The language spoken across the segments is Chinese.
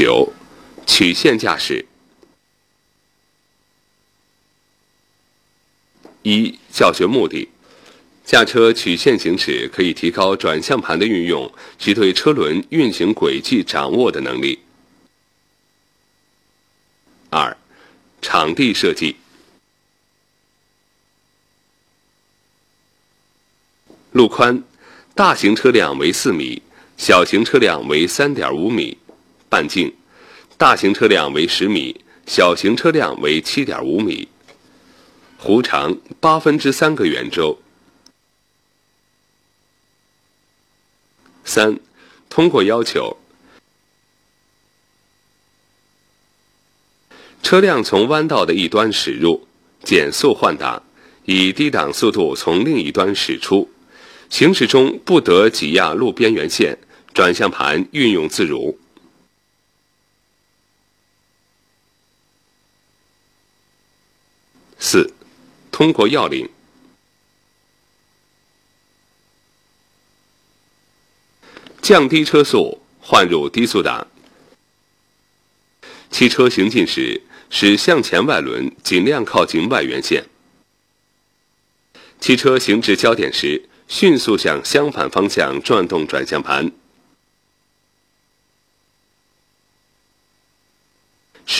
九，曲线驾驶。一、教学目的：驾车曲线行驶可以提高转向盘的运用及对车轮运行轨迹掌握的能力。二、场地设计。路宽，大型车辆为四米，小型车辆为三点五米。半径，大型车辆为十米，小型车辆为七点五米。弧长八分之三个圆周。三，通过要求，车辆从弯道的一端驶入，减速换挡，以低档速度从另一端驶出，行驶中不得挤压路边缘线，转向盘运用自如。四，通过要领，降低车速，换入低速档。汽车行进时，使向前外轮尽量靠近外缘线。汽车行至交点时，迅速向相反方向转动转向盘，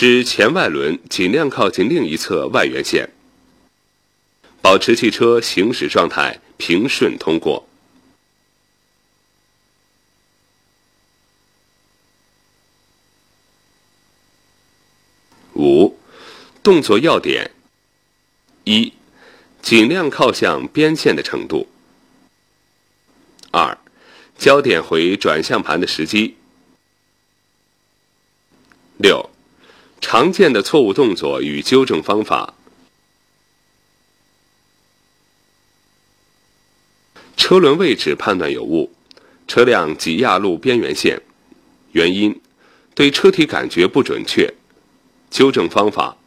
使前外轮尽量靠近另一侧外缘线。保持汽车行驶状态平顺通过。五，动作要点：一，尽量靠向边线的程度；二，焦点回转向盘的时机；六，常见的错误动作与纠正方法。车轮位置判断有误，车辆挤压路边缘线，原因对车体感觉不准确，纠正方法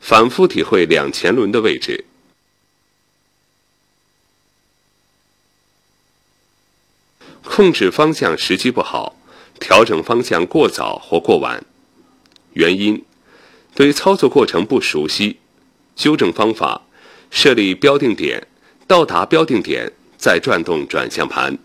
反复体会两前轮的位置，控制方向时机不好，调整方向过早或过晚，原因对操作过程不熟悉，纠正方法设立标定点，到达标定点。再转动转向盘。